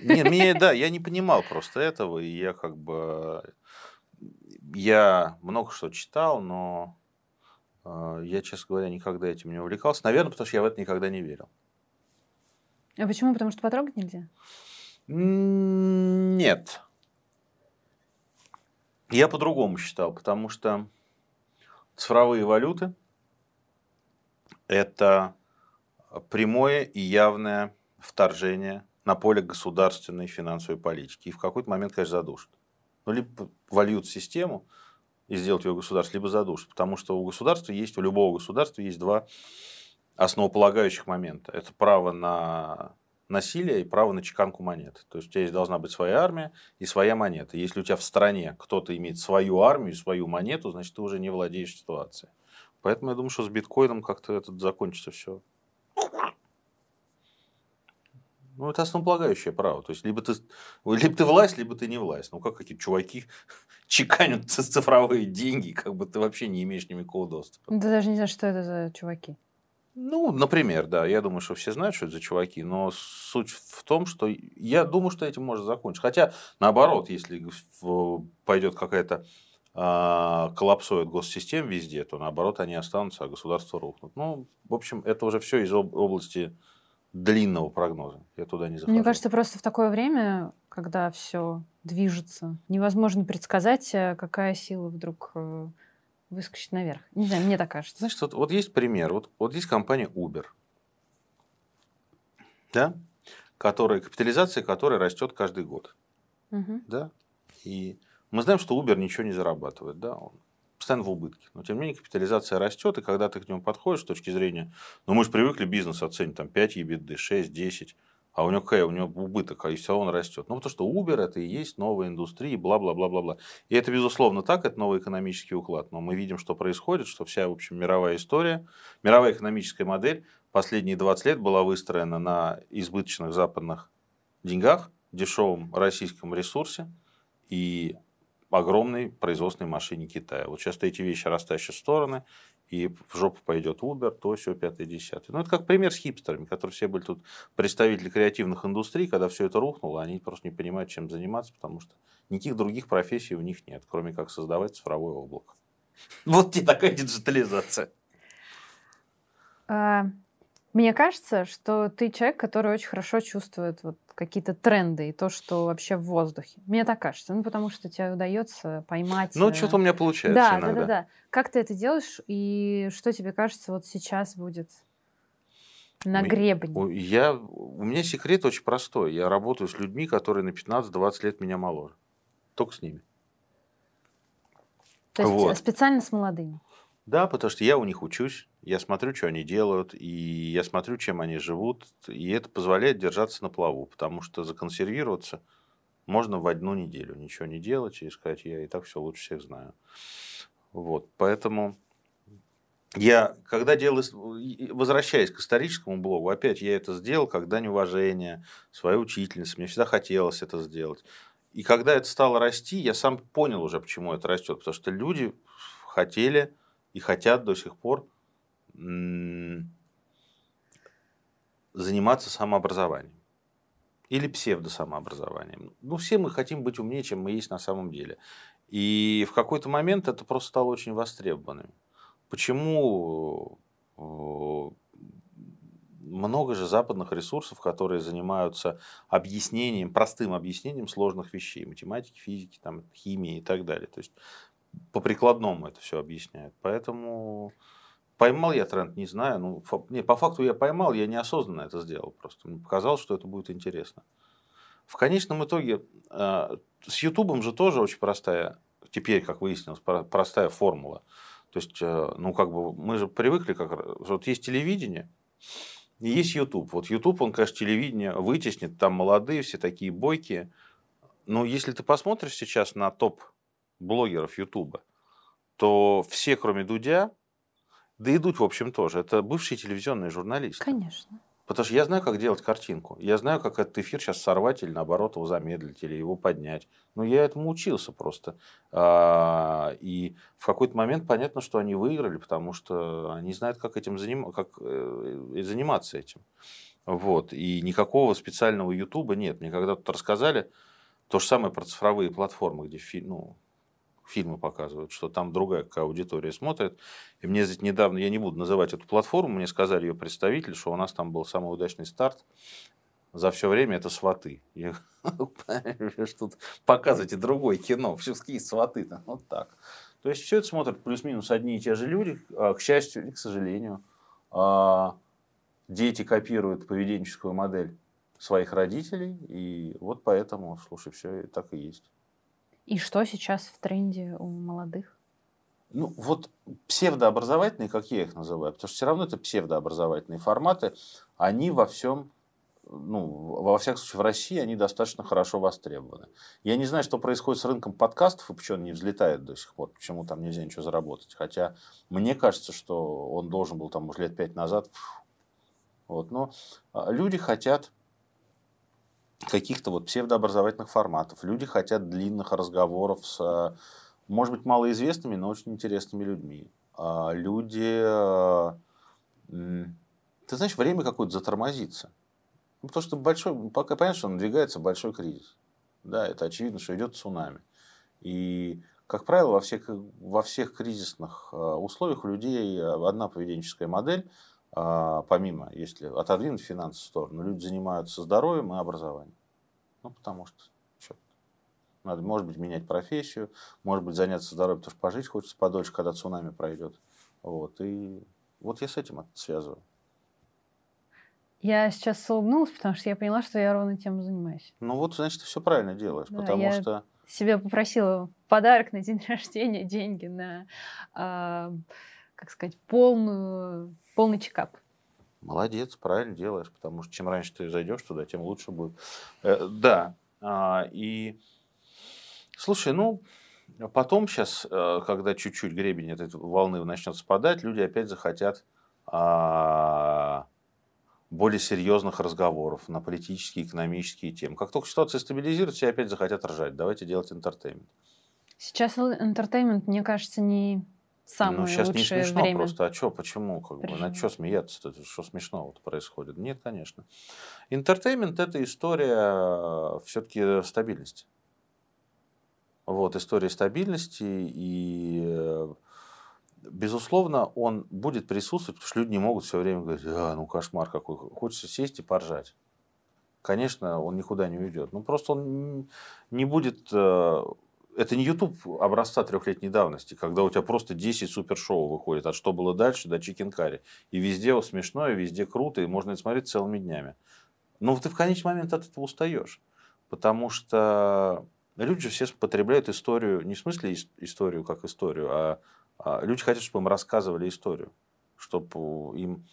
Нет, мне, да, я не понимал просто этого, и я как бы... Я много что читал, но э, я, честно говоря, никогда этим не увлекался. Наверное, потому что я в это никогда не верил. А почему? Потому что потрогать нельзя? Нет. Я по-другому считал, потому что цифровые валюты – это прямое и явное вторжение на поле государственной финансовой политики. И в какой-то момент, конечно, задушат. Ну, либо вольют систему и сделать ее государство, либо задушат. Потому что у государства есть, у любого государства есть два основополагающих момента. Это право на насилие и право на чеканку монет. То есть у тебя есть должна быть своя армия и своя монета. Если у тебя в стране кто-то имеет свою армию, свою монету, значит, ты уже не владеешь ситуацией. Поэтому я думаю, что с биткоином как-то это закончится все ну, это основополагающее право. То есть, либо ты, либо ты власть, либо ты не власть. Ну, как какие-то чуваки чеканят цифровые деньги, как бы ты вообще не имеешь никакого доступа. Ты даже не знаешь, что это за чуваки. Ну, например, да. Я думаю, что все знают, что это за чуваки. Но суть в том, что я думаю, что этим можно закончить. Хотя, наоборот, если пойдет какая-то а, коллапсует госсистем везде, то наоборот они останутся, а государство рухнут. Ну, в общем, это уже все из области длинного прогноза. Я туда не захожу. Мне кажется, просто в такое время, когда все движется, невозможно предсказать, э, какая сила вдруг э, выскочит наверх. Не знаю, мне так кажется. Знаешь, вот, вот есть пример. Вот, вот есть компания Uber, да? которая, капитализация которой растет каждый год. Угу. Да? И мы знаем, что Uber ничего не зарабатывает. Да? Он постоянно в убытке. Но тем не менее капитализация растет, и когда ты к нему подходишь с точки зрения, ну мы же привыкли бизнес оценить там 5 EBITDA, 6, 10, а у него какая? У него убыток, а и все он растет. Ну, потому что Uber это и есть новая индустрия, бла-бла-бла-бла-бла. И это, безусловно, так, это новый экономический уклад. Но мы видим, что происходит, что вся, в общем, мировая история, мировая экономическая модель последние 20 лет была выстроена на избыточных западных деньгах, дешевом российском ресурсе и огромной производственной машине Китая. Вот сейчас эти вещи растащат в стороны, и в жопу пойдет Uber, то все, пятый, десятый. Ну, это как пример с хипстерами, которые все были тут представители креативных индустрий, когда все это рухнуло, они просто не понимают, чем заниматься, потому что никаких других профессий у них нет, кроме как создавать цифровое облако. Вот тебе такая диджитализация. А, мне кажется, что ты человек, который очень хорошо чувствует вот какие-то тренды и то, что вообще в воздухе. Мне так кажется. Ну, потому что тебе удается поймать... Ну, что-то у меня получается да, иногда. Да, да, да. Как ты это делаешь и что тебе кажется вот сейчас будет на гребне? Я, у меня секрет очень простой. Я работаю с людьми, которые на 15-20 лет меня моложе. Только с ними. То есть вот. специально с молодыми? Да, потому что я у них учусь, я смотрю, что они делают, и я смотрю, чем они живут, и это позволяет держаться на плаву, потому что законсервироваться можно в одну неделю, ничего не делать и сказать, я и так все лучше всех знаю. Вот, поэтому я, когда делаю, возвращаясь к историческому блогу, опять я это сделал, когда неуважение, своей учительницы, мне всегда хотелось это сделать. И когда это стало расти, я сам понял уже, почему это растет, потому что люди хотели и хотят до сих пор заниматься самообразованием или псевдосамообразованием. Ну, все мы хотим быть умнее, чем мы есть на самом деле. И в какой-то момент это просто стало очень востребованным. почему э, много же западных ресурсов, которые занимаются объяснением, простым объяснением сложных вещей, математики, физики, там, химии и так далее. То есть по прикладному это все объясняют. Поэтому поймал я тренд, не знаю. Ну, не, по факту я поймал, я неосознанно это сделал просто. Мне показалось, что это будет интересно. В конечном итоге э, с Ютубом же тоже очень простая, теперь, как выяснилось, простая формула. То есть, э, ну, как бы мы же привыкли, как вот есть телевидение, и есть YouTube. Вот YouTube, он, конечно, телевидение вытеснит, там молодые, все такие бойкие. Но если ты посмотришь сейчас на топ блогеров YouTube, то все, кроме Дудя, да и Дудь, в общем, тоже, это бывшие телевизионные журналисты. Конечно. Потому что я знаю, как делать картинку. Я знаю, как этот эфир сейчас сорвать или наоборот его замедлить, или его поднять. Но я этому учился просто. А, и в какой-то момент понятно, что они выиграли, потому что они знают, как, этим заним... как э, заниматься этим. Вот. И никакого специального Ютуба нет. Мне когда тут рассказали то же самое про цифровые платформы, где ну, фильмы показывают, что там другая какая аудитория смотрит. И мне здесь недавно, я не буду называть эту платформу, мне сказали ее представитель, что у нас там был самый удачный старт за все время это сваты. Я что показывайте другое кино, все какие сваты -то? вот так. То есть все это смотрят плюс-минус одни и те же люди, а, к счастью или к сожалению. А, дети копируют поведенческую модель своих родителей, и вот поэтому, слушай, все так и есть. И что сейчас в тренде у молодых? Ну, вот псевдообразовательные, как я их называю, потому что все равно это псевдообразовательные форматы, они во всем, ну, во всяком случае, в России они достаточно хорошо востребованы. Я не знаю, что происходит с рынком подкастов и почему он не взлетает до сих пор, почему там нельзя ничего заработать. Хотя мне кажется, что он должен был там уже лет пять назад. Вот, но а, люди хотят каких-то вот псевдообразовательных форматов. Люди хотят длинных разговоров с, э, может быть, малоизвестными, но очень интересными людьми. А люди... Э, ты знаешь, время какое-то затормозится. Ну, потому что большой, пока понятно, что надвигается большой кризис. Да, это очевидно, что идет цунами. И, как правило, во всех, во всех кризисных э, условиях у людей одна поведенческая модель – помимо, если отодвинуть финансы в сторону, люди занимаются здоровьем и образованием. Ну, потому что что надо, может быть, менять профессию, может быть, заняться здоровьем, потому что пожить хочется подольше, когда цунами пройдет. Вот, и вот я с этим это связываю. Я сейчас улыбнулась, потому что я поняла, что я ровно тем занимаюсь. Ну вот, значит, ты все правильно делаешь, да, потому я что... себе попросила подарок на день рождения, деньги на, э, как сказать, полную полный чекап. Молодец, правильно делаешь, потому что чем раньше ты зайдешь туда, тем лучше будет. Э, да, а, и слушай, ну, потом сейчас, э, когда чуть-чуть гребень этой волны начнет спадать, люди опять захотят а, более серьезных разговоров на политические, экономические темы. Как только ситуация стабилизируется, все опять захотят ржать. Давайте делать интертеймент. Сейчас интертеймент, мне кажется, не самое ну, сейчас лучшее не смешно время. просто. А что, почему? Как бы, на что смеяться? Что смешного происходит? Нет, конечно. Entertainment – это история э, все-таки стабильности. Вот, история стабильности и э, безусловно, он будет присутствовать, потому что люди не могут все время говорить, а, ну кошмар какой, хочется сесть и поржать. Конечно, он никуда не уйдет. Ну, просто он не будет э, это не YouTube образца трехлетней давности, когда у тебя просто 10 супершоу выходит, от что было дальше до Chicken Curry. И везде смешное, везде круто, и можно это смотреть целыми днями. Но ты в конечный момент от этого устаешь. Потому что люди же все потребляют историю, не в смысле историю как историю, а, а люди хотят, чтобы им рассказывали историю. Чтобы им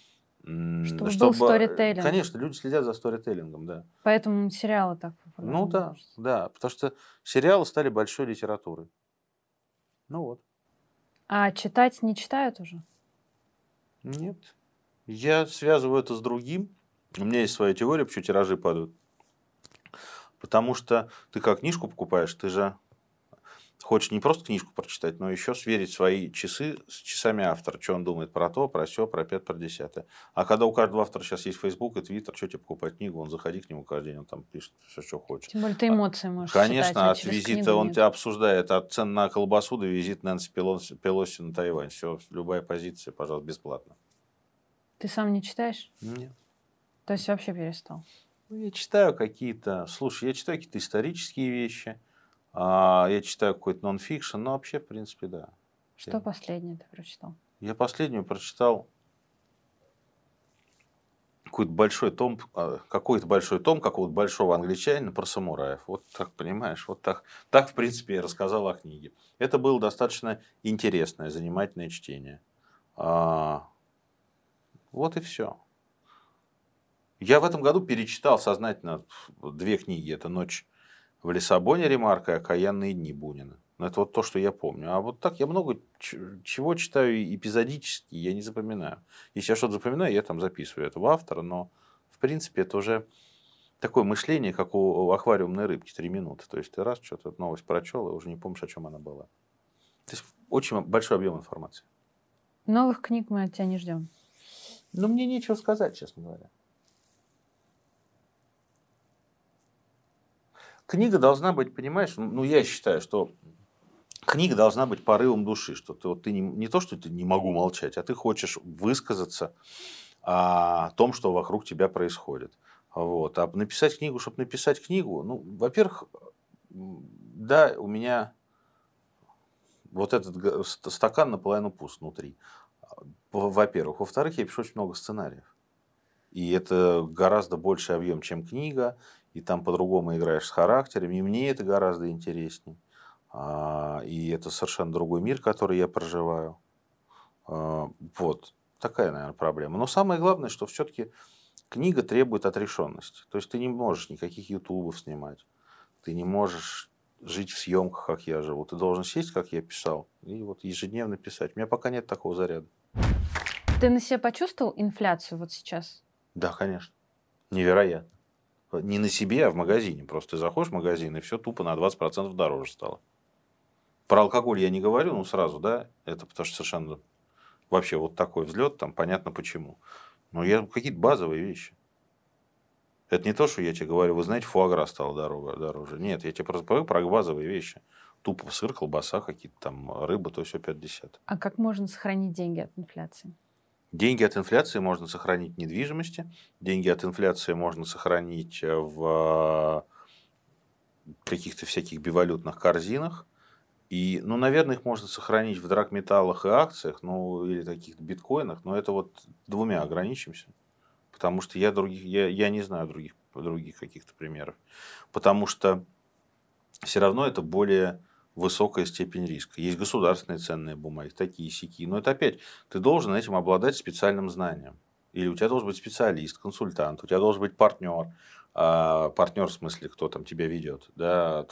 чтобы, чтобы был сторителлинг. Конечно, люди следят за сторителлингом, да. Поэтому сериалы так популярны. Ну да, да, потому что сериалы стали большой литературой. Ну вот. А читать не читают уже? Нет. Я связываю это с другим. У меня есть своя теория, почему тиражи падают. Потому что ты как книжку покупаешь, ты же хочешь не просто книжку прочитать, но еще сверить свои часы с часами автора, что он думает про то, про все, про пять, про десятое. А когда у каждого автора сейчас есть Facebook и Twitter, что тебе покупать книгу, он заходи к нему каждый день, он там пишет все, что хочет. Тем более ты эмоции можешь Конечно, читать, а от через визита он нет. тебя обсуждает от цен на колбасу до визит Нэнси Пелоси, Пелоси на Тайвань. Все, любая позиция, пожалуйста, бесплатно. Ты сам не читаешь? Нет. То есть вообще перестал? Ну, я читаю какие-то, слушай, я читаю какие-то исторические вещи, а, я читаю какой-то нон-фикшн, но вообще, в принципе, да. Что Я- последнее ты прочитал? Я последнюю прочитал какой-то большой том, а, какой-то большой том какого-то большого англичанина про самураев. Вот так, понимаешь, вот так, так, в принципе, я рассказал о книге. Это было достаточно интересное, занимательное чтение. А, вот и все. Я в этом году перечитал сознательно две книги. Это «Ночь в Лиссабоне» Ремарка «Окаянные дни» Бунина. Но это вот то, что я помню. А вот так я много чего читаю эпизодически, я не запоминаю. Если я что-то запоминаю, я там записываю этого автора, но в принципе это уже такое мышление, как у аквариумной рыбки, три минуты. То есть ты раз что-то новость прочел, и уже не помнишь, о чем она была. То есть очень большой объем информации. Новых книг мы от тебя не ждем. Но мне нечего сказать, честно говоря. Книга должна быть, понимаешь, ну я считаю, что книга должна быть порывом души, что ты вот ты не, не то, что ты не могу молчать, а ты хочешь высказаться о том, что вокруг тебя происходит. Вот. А написать книгу, чтобы написать книгу, ну, во-первых, да, у меня вот этот стакан наполовину пуст внутри. Во- Во-первых. Во-вторых, я пишу очень много сценариев. И это гораздо больший объем, чем книга. И там по-другому играешь с характерами. И мне это гораздо интереснее. А, И это совершенно другой мир, который я проживаю. А, Вот. Такая, наверное, проблема. Но самое главное, что все-таки книга требует отрешенности. То есть ты не можешь никаких ютубов снимать. Ты не можешь жить в съемках, как я живу. Ты должен сесть, как я писал, и вот ежедневно писать. У меня пока нет такого заряда. Ты на себе почувствовал инфляцию вот сейчас? Да, конечно. Невероятно. Не на себе, а в магазине. Просто ты заходишь в магазин, и все тупо на 20% дороже стало. Про алкоголь я не говорю, ну сразу, да, это потому что совершенно вообще вот такой взлет, там понятно почему. Но я какие-то базовые вещи. Это не то, что я тебе говорю, вы знаете, фуагра стал дорого, дороже. Нет, я тебе просто говорю про базовые вещи. Тупо сыр, колбаса, какие-то там рыба, то все 50. А как можно сохранить деньги от инфляции? Деньги от инфляции можно сохранить в недвижимости, деньги от инфляции можно сохранить в э, каких-то всяких бивалютных корзинах. И, ну, наверное, их можно сохранить в драгметаллах и акциях, ну, или каких-то биткоинах, но это вот двумя ограничимся. Потому что я, других, я, я не знаю других, других каких-то примеров. Потому что все равно это более высокая степень риска. Есть государственные ценные бумаги, такие сики. Но это опять, ты должен этим обладать специальным знанием. Или у тебя должен быть специалист, консультант, у тебя должен быть партнер. А, партнер в смысле, кто там тебя ведет, да,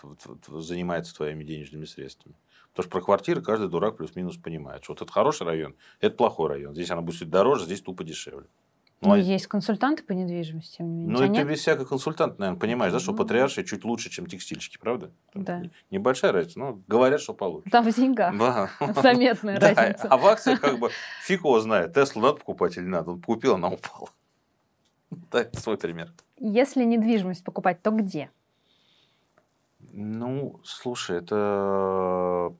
занимается твоими денежными средствами. Потому что про квартиры каждый дурак плюс-минус понимает, что вот это хороший район, это плохой район. Здесь она будет дороже, здесь тупо дешевле. Ну, а- есть консультанты по недвижимости, тем не менее. ну, это тебя ты без всякого консультанта, наверное, понимаешь, да, что Ну. патриарши чуть лучше, чем текстильщики, правда? Там Да. не- Небольшая разница, но говорят, что получше. Там в деньгах Да. заметная разница. А в акциях как бы фиг его знает. Теслу надо покупать или надо. Он купил, она упала. Это свой пример. Если недвижимость покупать, то где? Ну, слушай, это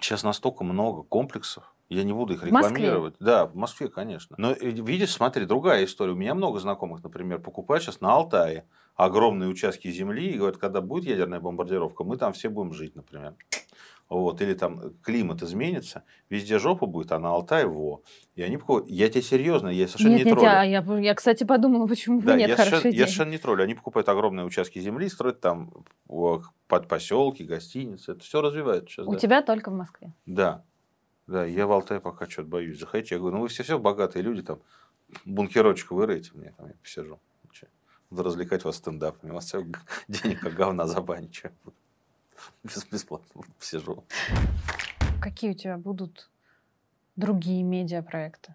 сейчас настолько много комплексов. Я не буду их В Москве? рекламировать. Да, в Москве, конечно. Но э, видишь, смотри, другая история. У меня много знакомых, например, покупают сейчас на Алтае огромные участки земли и говорят, когда будет ядерная бомбардировка, мы там все будем жить, например. Вот, или там климат изменится, везде жопа будет, а на Алтае во. И они покупают. Я тебе серьезно, я совершенно Нет, не нет, троллю. я, я, я, кстати, подумала, почему Да, нет я, совершенно, я идеи. совершенно не троллю. Они покупают огромные участки земли, строят там о, под поселки, гостиницы. Это все развивается сейчас. У да. тебя только в Москве. Да. Да, я в Алтае пока что-то боюсь заходить. Я говорю, ну вы все все богатые люди, там бункерочек вырыйте мне, там я посижу. Буду развлекать вас стендапами. У вас все денег как говна за баню. чё. Без- Бесплатно посижу. Какие у тебя будут другие медиапроекты?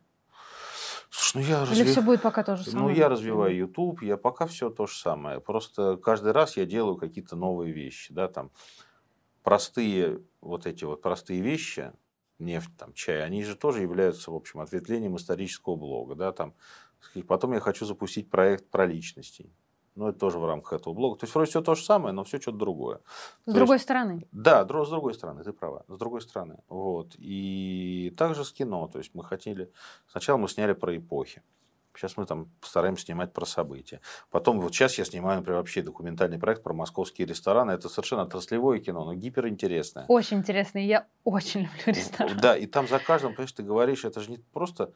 Слушай, ну я Или разве- все будет пока то же Ну, самое? я развиваю YouTube, я пока все то же самое. Просто каждый раз я делаю какие-то новые вещи, да, там. простые вот эти вот простые вещи, нефть, там, чай, они же тоже являются, в общем, ответвлением исторического блога. Да, там. Потом я хочу запустить проект про личностей. Ну, это тоже в рамках этого блога. То есть, вроде все то же самое, но все что-то другое. С то другой есть, стороны. Да, с другой стороны, ты права. С другой стороны. Вот. И также с кино. То есть, мы хотели... Сначала мы сняли про эпохи. Сейчас мы там постараемся снимать про события. Потом, вот сейчас я снимаю, например, вообще документальный проект про московские рестораны. Это совершенно отраслевое кино, но гиперинтересное. Очень интересное. Я очень люблю рестораны. Да, и там за каждым, понимаешь, ты говоришь, это же не просто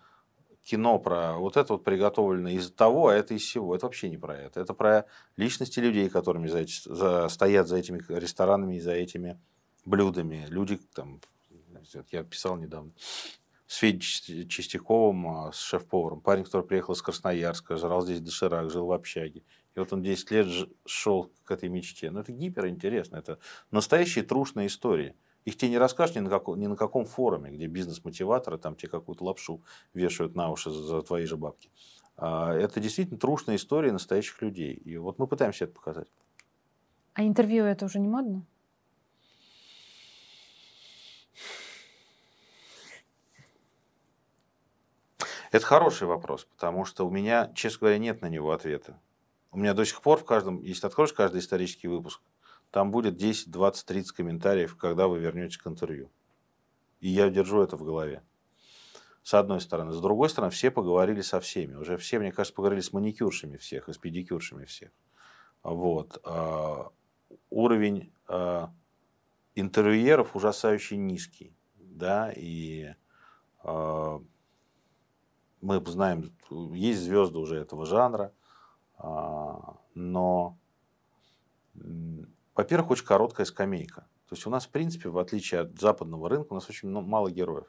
кино про вот это вот приготовлено из того, а это из всего. Это вообще не про это. Это про личности людей, которыми за, за, стоят за этими ресторанами и за этими блюдами. Люди там, я писал недавно, с Федей Чистяковым, а, с шеф-поваром. Парень, который приехал из Красноярска, жрал здесь доширак, жил в общаге. И вот он 10 лет шел к этой мечте. Ну, это гиперинтересно. Это настоящие трушные истории. Их тебе не расскажешь ни на, каком, ни на каком форуме, где бизнес-мотиваторы там тебе какую-то лапшу вешают на уши за, твои же бабки. А, это действительно трушная история настоящих людей. И вот мы пытаемся это показать. А интервью это уже не модно? Это хороший вопрос, потому что у меня, честно говоря, нет на него ответа. У меня до сих пор в каждом, если ты откроешь каждый исторический выпуск, там будет 10, 20, 30 комментариев, когда вы вернетесь к интервью. И я держу это в голове. С одной стороны. С другой стороны, все поговорили со всеми. Уже все, мне кажется, поговорили с маникюршами всех и с педикюршами всех. Вот. А, уровень а, интервьюеров ужасающе низкий. Да, и а, мы знаем, есть звезды уже этого жанра, но во-первых, очень короткая скамейка. То есть у нас, в принципе, в отличие от западного рынка, у нас очень мало героев.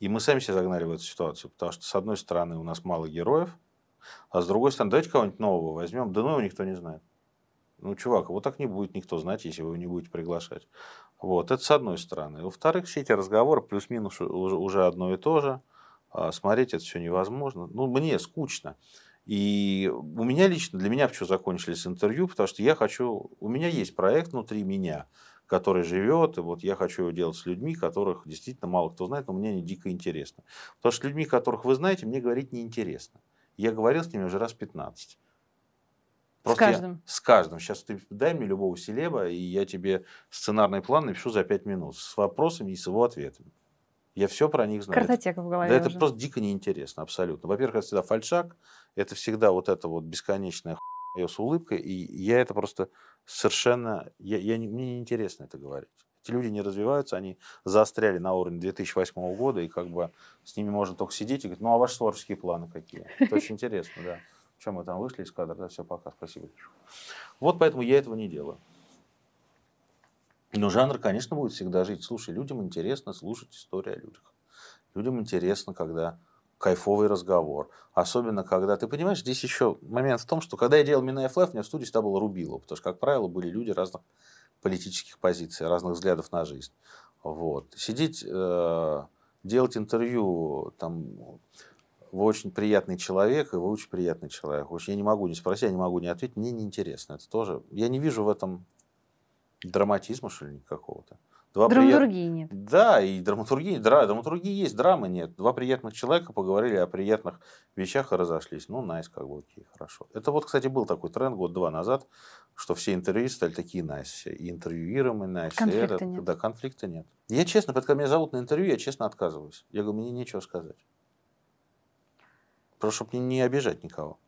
И мы сами себя загнали в эту ситуацию, потому что, с одной стороны, у нас мало героев, а с другой стороны, давайте кого-нибудь нового возьмем. Да ну, его никто не знает. Ну, чувак, вот так не будет никто знать, если вы его не будете приглашать. Вот, это с одной стороны. Во-вторых, все эти разговоры плюс-минус уже одно и то же. А смотреть это все невозможно. Ну, мне скучно. И у меня лично, для меня почему закончились интервью, потому что я хочу, у меня есть проект внутри меня, который живет, и вот я хочу его делать с людьми, которых действительно мало кто знает, но мне они дико интересно. Потому что людьми, которых вы знаете, мне говорить неинтересно. Я говорил с ними уже раз 15. Просто с каждым? Я, с каждым. Сейчас ты дай мне любого селеба, и я тебе сценарный план напишу за 5 минут с вопросами и с его ответами. Я все про них знаю. Картотека в голове Да, уже. это просто дико неинтересно, абсолютно. Во-первых, это всегда фальшак, это всегда вот это вот бесконечная хуйня с улыбкой, и я это просто совершенно, я, я, мне неинтересно это говорить. Эти люди не развиваются, они заостряли на уровне 2008 года, и как бы с ними можно только сидеть и говорить, ну а ваши творческие планы какие? Это очень интересно, да. Чем мы там вышли из кадра, да, все, пока, спасибо. Вот поэтому я этого не делаю. Но жанр, конечно, будет всегда жить. Слушай, людям интересно слушать историю о людях. Людям интересно, когда кайфовый разговор. Особенно, когда, ты понимаешь, здесь еще момент в том, что когда я делал Минаев у меня в студии всегда было Рубило, потому что, как правило, были люди разных политических позиций, разных взглядов на жизнь. Вот. Сидеть, э, делать интервью, там, вы очень приятный человек, и вы очень приятный человек. Я не могу не спросить, я не могу не ответить, мне неинтересно. Это тоже, я не вижу в этом драматизма, что ли, какого-то. Два драматургии прият... нет. Да, и драматургии, дра... драматургии есть, драмы нет. Два приятных человека поговорили о приятных вещах и разошлись. Ну, найс, как бы, окей, хорошо. Это вот, кстати, был такой тренд год-два назад, что все интервью стали такие найс все. И интервьюируемые найс. Конфликта это... нет. Да, конфликта нет. Я честно, когда меня зовут на интервью, я честно отказываюсь. Я говорю, мне нечего сказать. Просто чтобы не обижать никого.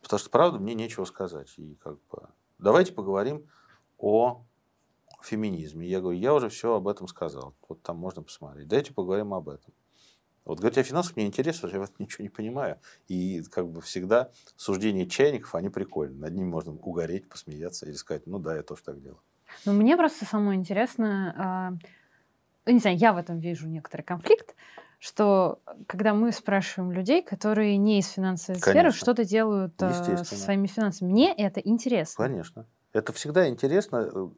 Потому что, правда, мне нечего сказать. И как бы... Давайте поговорим о феминизме. Я говорю, я уже все об этом сказал. Вот там можно посмотреть. Дайте поговорим об этом. Вот говорить о финансах мне интересно, я в этом ничего не понимаю. И как бы всегда суждения чайников, они прикольные. Над ними можно угореть, посмеяться или сказать, ну да, я тоже так делаю. Ну, мне просто самое интересно, э, не знаю, я в этом вижу некоторый конфликт, что когда мы спрашиваем людей, которые не из финансовой Конечно. сферы, что-то делают э, со своими финансами, мне это интересно. Конечно. Это всегда интересно э,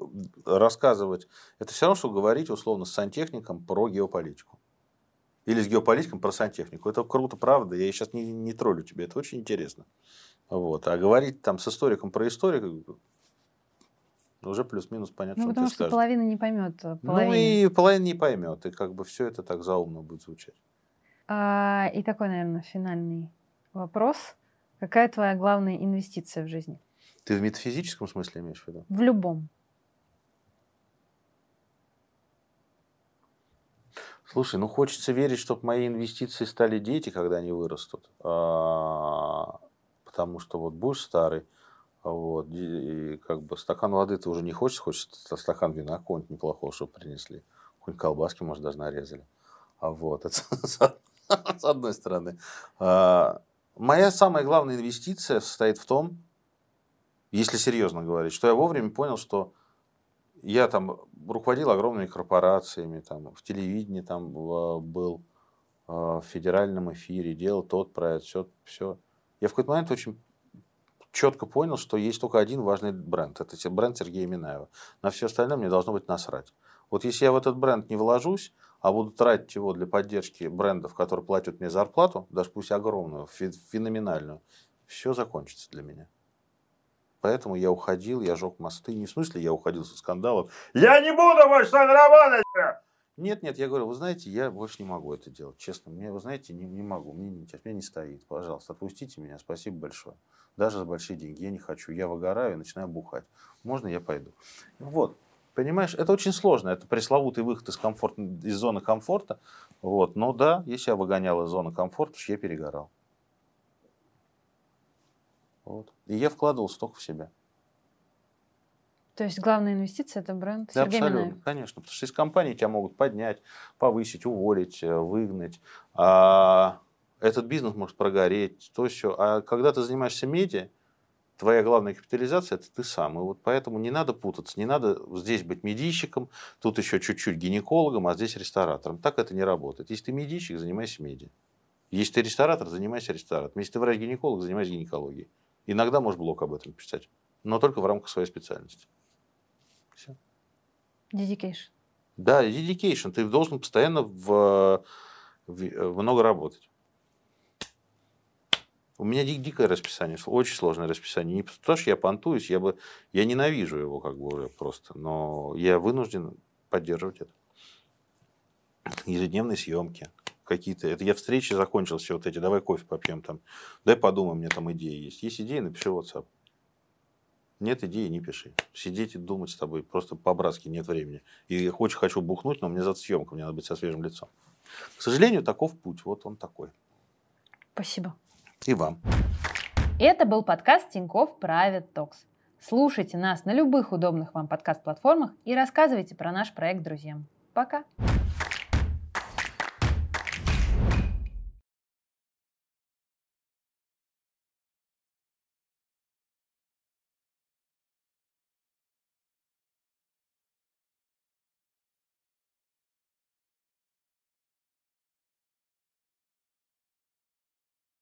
рассказывать. Это все равно, что говорить условно с сантехником про геополитику. Или с геополитиком про сантехнику. Это круто, правда. Я сейчас не, не троллю тебя. Это очень интересно. Вот. А говорить там с историком про историю, Уже плюс-минус понятно, Ну, что потому что скажешь. половина не поймет. э, Ну и половина не поймет, и как бы все это так заумно будет звучать. А, и такой, наверное, финальный вопрос. Какая твоя главная инвестиция в жизни? Ты в метафизическом смысле имеешь в виду? В любом. Слушай, ну хочется верить, чтобы мои инвестиции стали дети, когда они вырастут. А, Потому что вот будешь старый, вот, и как бы стакан воды ты уже не хочешь, хочется стакан вина какого-нибудь неплохого, чтобы принесли. Какой-нибудь колбаски, может, даже нарезали. А вот, это с с одной стороны. А, Моя самая главная инвестиция состоит в том, если серьезно говорить, что я вовремя понял, что я там руководил огромными корпорациями, там, в телевидении там был, э, в федеральном эфире, делал тот проект, все, все. Я в какой-то момент очень четко понял, что есть только один важный бренд. Это бренд Сергея Минаева. На все остальное мне должно быть насрать. Вот если я в этот бренд не вложусь, а буду тратить его для поддержки брендов, которые платят мне зарплату, даже пусть огромную, фе- феноменальную, все закончится для меня. Поэтому я уходил, я жег мосты. Не в смысле я уходил со скандалов. Я не буду больше с вами работать! Нет, нет, я говорю, вы знаете, я больше не могу это делать. Честно, мне, вы знаете, не, не могу. Мне не, мне не стоит. Пожалуйста, отпустите меня. Спасибо большое. Даже за большие деньги. Я не хочу. Я выгораю и начинаю бухать. Можно я пойду? Вот. Понимаешь, это очень сложно. Это пресловутый выход из, комфорт, из зоны комфорта. Вот. Но да, если я выгонял из зоны комфорта, я перегорал. Вот. И я вкладывался только в себя. То есть главная инвестиция это бренд Да, Сергей абсолютно, Минаев. конечно. Потому что из компании тебя могут поднять, повысить, уволить, э, выгнать. А этот бизнес может прогореть, то все. А когда ты занимаешься медиа, твоя главная капитализация это ты сам. И вот поэтому не надо путаться, не надо здесь быть медийщиком, тут еще чуть-чуть гинекологом, а здесь ресторатором. Так это не работает. Если ты медийщик, занимайся медиа. Если ты ресторатор, занимайся ресторатором. Если ты врач-гинеколог, занимайся гинекологией. Иногда можешь блог об этом писать, но только в рамках своей специальности. Все. Dedication. Да, dedication. Ты должен постоянно в, в- много работать. У меня ди- дикое расписание, очень сложное расписание. Не потому, что я понтуюсь, я, бы, я ненавижу его как бы уже просто, но я вынужден поддерживать это. Ежедневные съемки какие-то. Это я встречи закончил все вот эти, давай кофе попьем там, дай подумаем, у меня там идеи есть. Есть идеи, напиши в WhatsApp. Нет идеи, не пиши. Сидеть и думать с тобой просто по-братски нет времени. И очень хочу бухнуть, но мне за съемка, мне надо быть со свежим лицом. К сожалению, таков путь. Вот он такой. Спасибо. И вам. Это был подкаст Тинькофф Private Talks. Слушайте нас на любых удобных вам подкаст-платформах и рассказывайте про наш проект друзьям. Пока!